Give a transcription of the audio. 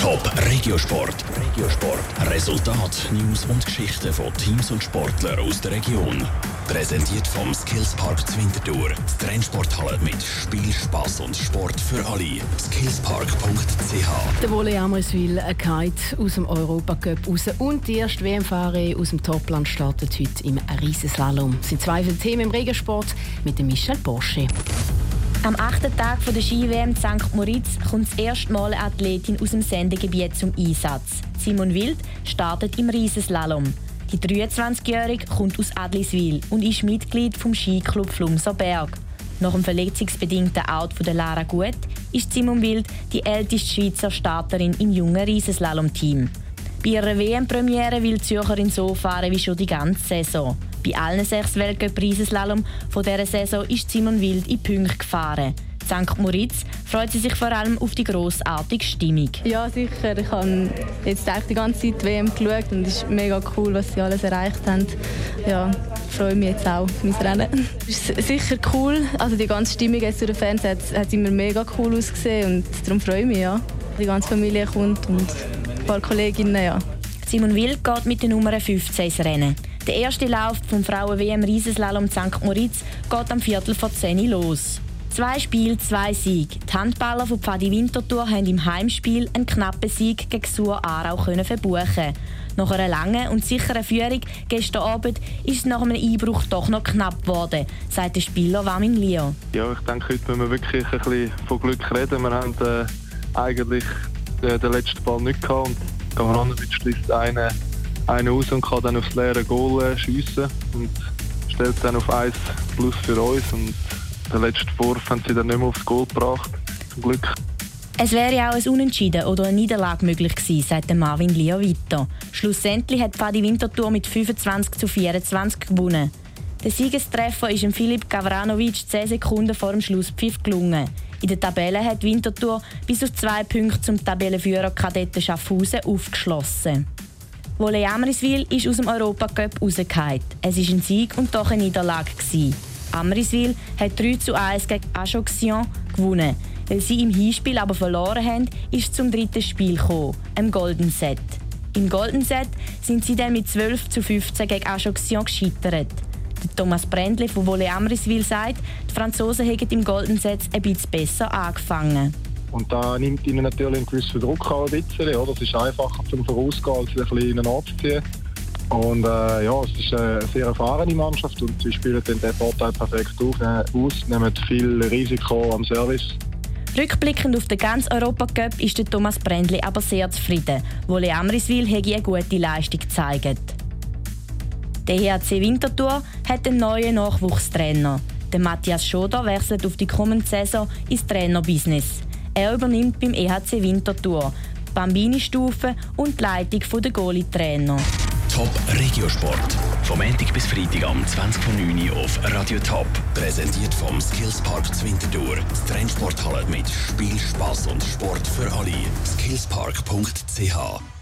Top Regiosport. Regiosport. Resultat, News und Geschichten von Teams und Sportlern aus der Region. Präsentiert vom Skillspark Zwintertour. Die Trennsporthalle mit Spiel, Spass und Sport für alle. Skillspark.ch. Der Wolle Amriswil Kite aus dem Europacup raus und die erste WM-Fahrer aus dem Topland startet heute im Riesenslalom. Es sind zwei Themen im Regensport mit Michel Porsche. Am achten Tag der Ski-WM St. Moritz kommt das erste Mal eine Athletin aus dem Sendegebiet zum Einsatz. Simon Wild startet im Riesenslalom. Die 23-Jährige kommt aus Adliswil und ist Mitglied vom Skiclub Flumser Berg. Nach dem verletzungsbedingten Out von Lara Gut ist Simon Wild die älteste Schweizer Starterin im jungen Riesenslalom-Team. Bei ihrer WM-Premiere will die Zürcherin so fahren wie schon die ganze Saison. Bei allen sechs Weltcup-Riesenslalom von dieser Saison ist Simon Wild in Punkte gefahren. St. Moritz freut sie sich vor allem auf die grossartige Stimmung. Ja, sicher. Ich habe jetzt die ganze Zeit WM geschaut und es ist mega cool, was sie alles erreicht haben. Ja, ich freue mich jetzt auch auf mein Rennen. Es ist sicher cool. Also die ganze Stimmung jetzt durch den Fernseher hat, hat immer mega cool ausgesehen und darum freue ich mich, ja. Die ganze Familie kommt und paar Kolleginnen, ja. Simon Wild geht mit der Nummer 15 ins Rennen. Der erste Lauf vom Frauen-WM Riesenslalom St. Moritz geht am Viertel vor 10 Uhr los. Zwei Spiele, zwei Siege. Die Handballer von Pfadi Winterthur haben im Heimspiel einen knappen Sieg gegen Sur Aarau verbuchen. Nach einer langen und sicheren Führung gestern Abend ist es nach einem Einbruch doch noch knapp geworden, sagt der Spieler Wamin Lio. Ja, ich denke, heute müssen wir wirklich ein bisschen von Glück reden. Wir haben äh, eigentlich äh, den letzten Ball nicht gehabt und Gavranovic schließt einen einen raus und kann dann aufs leere Goal äh, schiessen und stellt dann auf 1 plus für uns. Und den letzten Wurf haben sie dann nicht mehr aufs Goal gebracht, zum Glück. Es wäre auch ein Unentschieden oder eine Niederlage möglich gewesen, sagt Marvin weiter. Schlussendlich hat Fadi Winterthur mit 25 zu 24 gewonnen. Der Siegestreffer ist Philipp Gavranovic 10 Sekunden vor dem Schlusspfiff gelungen. In der Tabelle hat Winterthur bis auf zwei Punkte zum Tabellenführer Kadetten Schaffhausen aufgeschlossen. Wolle Amriswil ist aus dem Europacup rausgefallen. Es war ein Sieg und doch eine Niederlage. Amriswil hat 3 zu 1 gegen Ajaccio gewonnen. Weil sie im Hinspiel aber verloren haben, ist es zum dritten Spiel gekommen, im Golden Set. Im Golden Set sind sie dann mit 12 zu 15 gegen Ajaccio gescheitert. Thomas Brändli von Wolle Amriswil sagt, die Franzosen hätten im Golden Set ein bisschen besser angefangen. Und da nimmt ihnen natürlich einen gewissen Druck an, ein bisschen, oder? Es ist einfacher zum Vorausgehen, als ein bisschen in abzuziehen. Und äh, ja, es ist eine sehr erfahrene Mannschaft und sie spielen den Vorteil perfekt auf, äh, aus, nehmen viel Risiko am Service. Rückblickend auf den ganzen Europacup ist der Thomas Brändli aber sehr zufrieden. Wolle Amriswil hätte eine gute Leistung gezeigt. Der HC Winterthur hat einen neuen Nachwuchstrainer. Der Matthias Schoder wechselt auf die kommende Saison ins Trainerbusiness. Er übernimmt beim EHC Winterthur Bambini-Stufe und die Leitung der Goalie-Trainer. Top Regiosport. Vom Montag bis Freitag am 20.09 Uhr auf Radio Top. Präsentiert vom Skillspark Zwintertour. Die Trennsporthalle mit Spiel, Spass und Sport für alle. Skillspark.ch